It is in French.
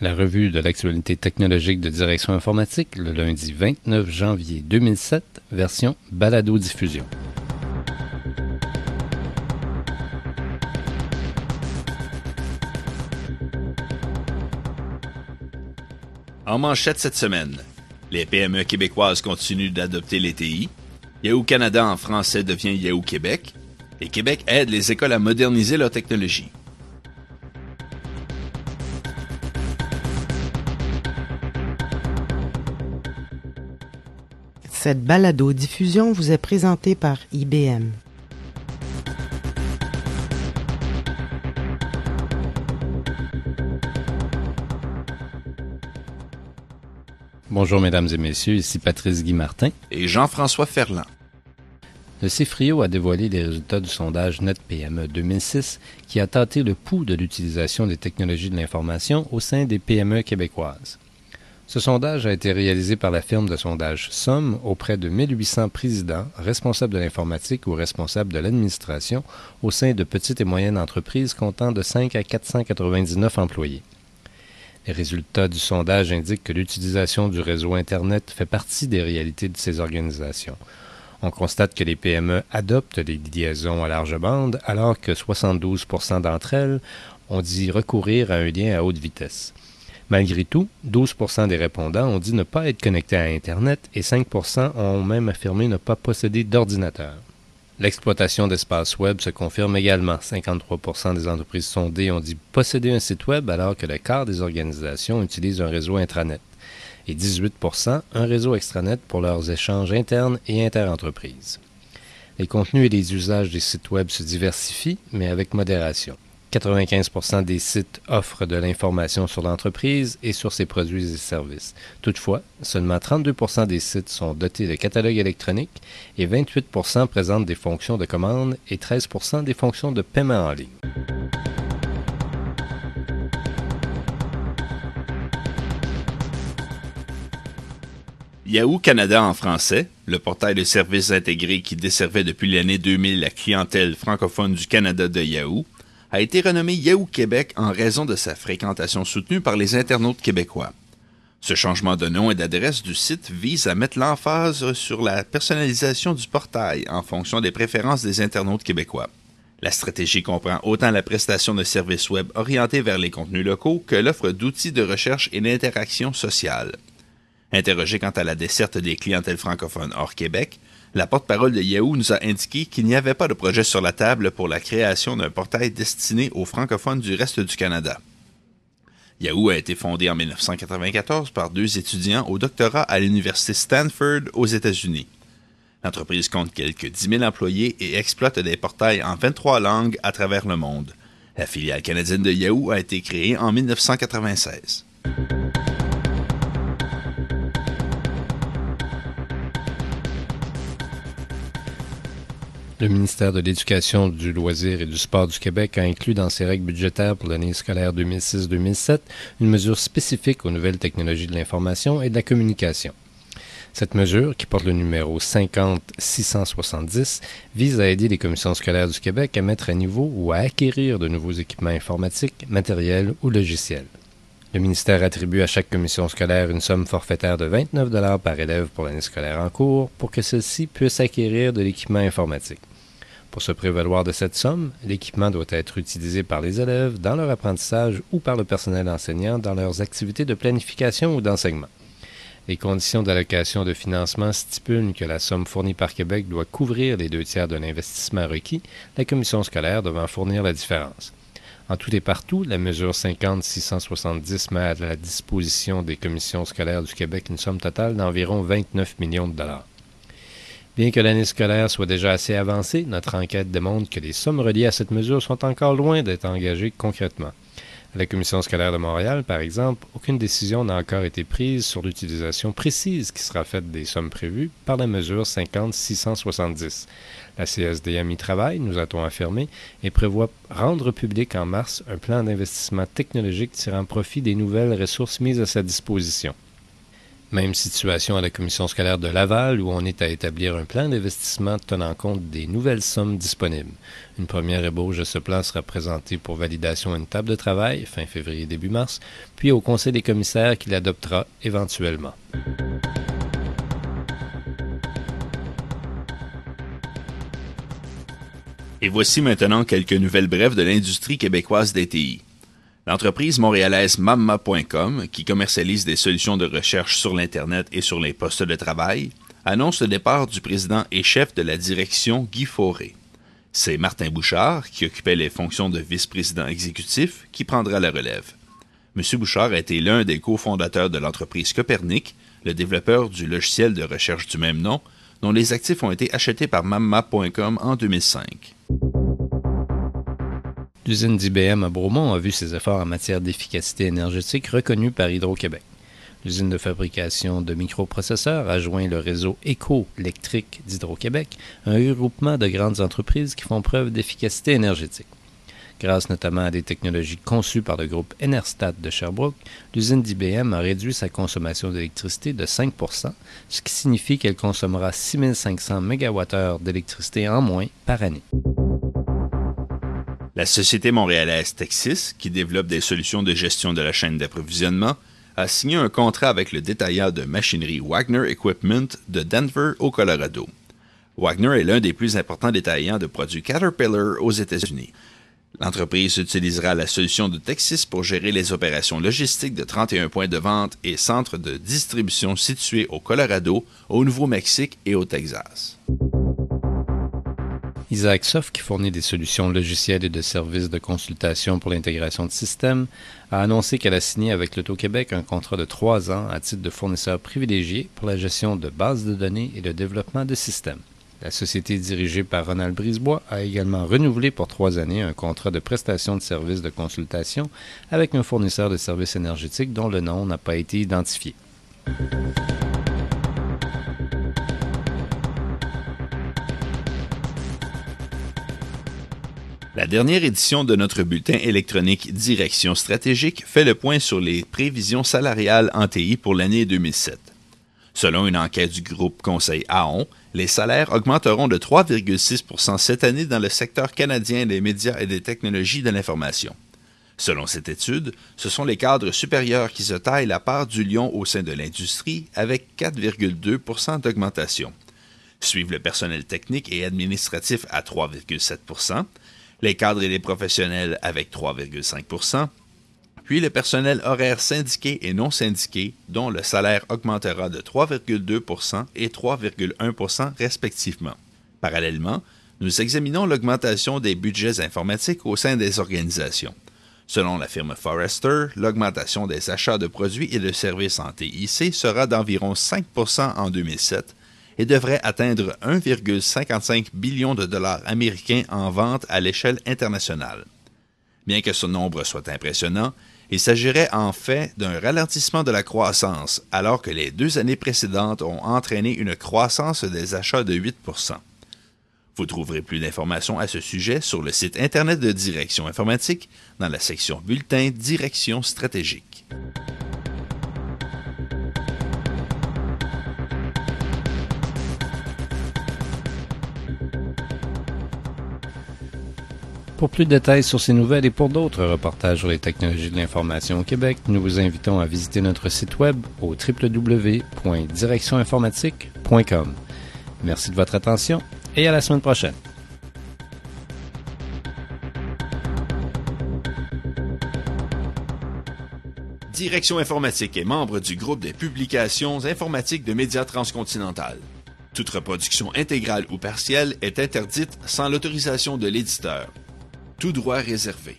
La revue de l'actualité technologique de Direction informatique le lundi 29 janvier 2007, version balado-diffusion. En manchette cette semaine, les PME québécoises continuent d'adopter les TI, Yahoo Canada en français devient Yahoo Québec, et Québec aide les écoles à moderniser leur technologie. Cette balado-diffusion vous est présentée par IBM. Bonjour mesdames et messieurs, ici Patrice Guy Martin et Jean-François Ferland. Le CIFRIO a dévoilé les résultats du sondage NetPME 2006 qui a tâté le pouls de l'utilisation des technologies de l'information au sein des PME québécoises. Ce sondage a été réalisé par la firme de sondage Somme auprès de 1800 présidents, responsables de l'informatique ou responsables de l'administration au sein de petites et moyennes entreprises comptant de 5 à 499 employés. Les résultats du sondage indiquent que l'utilisation du réseau Internet fait partie des réalités de ces organisations. On constate que les PME adoptent les liaisons à large bande alors que 72% d'entre elles ont dit recourir à un lien à haute vitesse. Malgré tout, 12% des répondants ont dit ne pas être connectés à Internet et 5% ont même affirmé ne pas posséder d'ordinateur. L'exploitation d'espaces web se confirme également. 53% des entreprises sondées ont dit posséder un site web alors que le quart des organisations utilisent un réseau intranet et 18% un réseau extranet pour leurs échanges internes et interentreprises. Les contenus et les usages des sites web se diversifient, mais avec modération. 95% des sites offrent de l'information sur l'entreprise et sur ses produits et services. Toutefois, seulement 32% des sites sont dotés de catalogues électroniques et 28% présentent des fonctions de commande et 13% des fonctions de paiement en ligne. Yahoo Canada en français, le portail de services intégrés qui desservait depuis l'année 2000 la clientèle francophone du Canada de Yahoo, a été renommé Yahoo Québec en raison de sa fréquentation soutenue par les internautes québécois. Ce changement de nom et d'adresse du site vise à mettre l'emphase sur la personnalisation du portail en fonction des préférences des internautes québécois. La stratégie comprend autant la prestation de services web orientés vers les contenus locaux que l'offre d'outils de recherche et d'interaction sociale. Interrogé quant à la desserte des clientèles francophones hors Québec, la porte-parole de Yahoo nous a indiqué qu'il n'y avait pas de projet sur la table pour la création d'un portail destiné aux francophones du reste du Canada. Yahoo a été fondé en 1994 par deux étudiants au doctorat à l'Université Stanford aux États-Unis. L'entreprise compte quelques 10 000 employés et exploite des portails en 23 langues à travers le monde. La filiale canadienne de Yahoo a été créée en 1996. Le ministère de l'Éducation, du loisir et du sport du Québec a inclus dans ses règles budgétaires pour l'année scolaire 2006-2007 une mesure spécifique aux nouvelles technologies de l'information et de la communication. Cette mesure, qui porte le numéro 50-670, vise à aider les commissions scolaires du Québec à mettre à niveau ou à acquérir de nouveaux équipements informatiques, matériels ou logiciels. Le ministère attribue à chaque commission scolaire une somme forfaitaire de 29 par élève pour l'année scolaire en cours pour que celle-ci puisse acquérir de l'équipement informatique. Pour se prévaloir de cette somme, l'équipement doit être utilisé par les élèves dans leur apprentissage ou par le personnel enseignant dans leurs activités de planification ou d'enseignement. Les conditions d'allocation de financement stipulent que la somme fournie par Québec doit couvrir les deux tiers de l'investissement requis, la commission scolaire devant fournir la différence. En tout et partout, la mesure 50-670 met à la disposition des commissions scolaires du Québec une somme totale d'environ 29 millions de dollars. Bien que l'année scolaire soit déjà assez avancée, notre enquête démontre que les sommes reliées à cette mesure sont encore loin d'être engagées concrètement. À la Commission scolaire de Montréal, par exemple, aucune décision n'a encore été prise sur l'utilisation précise qui sera faite des sommes prévues par la mesure 50-670. La CSDM y travaille, nous a-t-on affirmé, et prévoit rendre public en mars un plan d'investissement technologique tirant profit des nouvelles ressources mises à sa disposition. Même situation à la commission scolaire de Laval où on est à établir un plan d'investissement tenant compte des nouvelles sommes disponibles. Une première ébauche de ce plan sera présentée pour validation à une table de travail fin février début mars, puis au Conseil des commissaires qui l'adoptera éventuellement. Et voici maintenant quelques nouvelles brèves de l'industrie québécoise d'ETI. L'entreprise montréalaise Mamma.com, qui commercialise des solutions de recherche sur l'Internet et sur les postes de travail, annonce le départ du président et chef de la direction Guy Fauré. C'est Martin Bouchard, qui occupait les fonctions de vice-président exécutif, qui prendra la relève. M. Bouchard a été l'un des cofondateurs de l'entreprise Copernic, le développeur du logiciel de recherche du même nom, dont les actifs ont été achetés par Mamma.com en 2005. L'usine d'IBM à Bromont a vu ses efforts en matière d'efficacité énergétique reconnus par Hydro-Québec. L'usine de fabrication de microprocesseurs a joint le réseau éco-électrique d'Hydro-Québec, un regroupement de grandes entreprises qui font preuve d'efficacité énergétique. Grâce notamment à des technologies conçues par le groupe Enerstat de Sherbrooke, l'usine d'IBM a réduit sa consommation d'électricité de 5% ce qui signifie qu'elle consommera 6500 MWh d'électricité en moins par année. La société montréalaise Texas, qui développe des solutions de gestion de la chaîne d'approvisionnement, a signé un contrat avec le détaillant de machinerie Wagner Equipment de Denver au Colorado. Wagner est l'un des plus importants détaillants de produits Caterpillar aux États-Unis. L'entreprise utilisera la solution de Texas pour gérer les opérations logistiques de 31 points de vente et centres de distribution situés au Colorado, au Nouveau-Mexique et au Texas. Isaac Soft, qui fournit des solutions logicielles et de services de consultation pour l'intégration de systèmes, a annoncé qu'elle a signé avec l'Auto-Québec un contrat de trois ans à titre de fournisseur privilégié pour la gestion de bases de données et le développement de systèmes. La société dirigée par Ronald Brisebois a également renouvelé pour trois années un contrat de prestation de services de consultation avec un fournisseur de services énergétiques dont le nom n'a pas été identifié. La dernière édition de notre bulletin électronique Direction stratégique fait le point sur les prévisions salariales en TI pour l'année 2007. Selon une enquête du groupe Conseil AON, les salaires augmenteront de 3,6% cette année dans le secteur canadien des médias et des technologies de l'information. Selon cette étude, ce sont les cadres supérieurs qui se taillent la part du lion au sein de l'industrie avec 4,2% d'augmentation. Suivent le personnel technique et administratif à 3,7 les cadres et les professionnels avec 3,5% puis le personnel horaire syndiqué et non syndiqué, dont le salaire augmentera de 3,2% et 3,1% respectivement. Parallèlement, nous examinons l'augmentation des budgets informatiques au sein des organisations. Selon la firme Forrester, l'augmentation des achats de produits et de services en TIC sera d'environ 5% en 2007 et devrait atteindre 1,55 billion de dollars américains en vente à l'échelle internationale. Bien que ce nombre soit impressionnant, il s'agirait en fait d'un ralentissement de la croissance, alors que les deux années précédentes ont entraîné une croissance des achats de 8% Vous trouverez plus d'informations à ce sujet sur le site Internet de Direction informatique dans la section Bulletin Direction stratégique. Pour plus de détails sur ces nouvelles et pour d'autres reportages sur les technologies de l'information au Québec, nous vous invitons à visiter notre site web au www.directioninformatique.com. Merci de votre attention et à la semaine prochaine. Direction informatique est membre du groupe des publications informatiques de médias transcontinental. Toute reproduction intégrale ou partielle est interdite sans l'autorisation de l'éditeur droit réservé.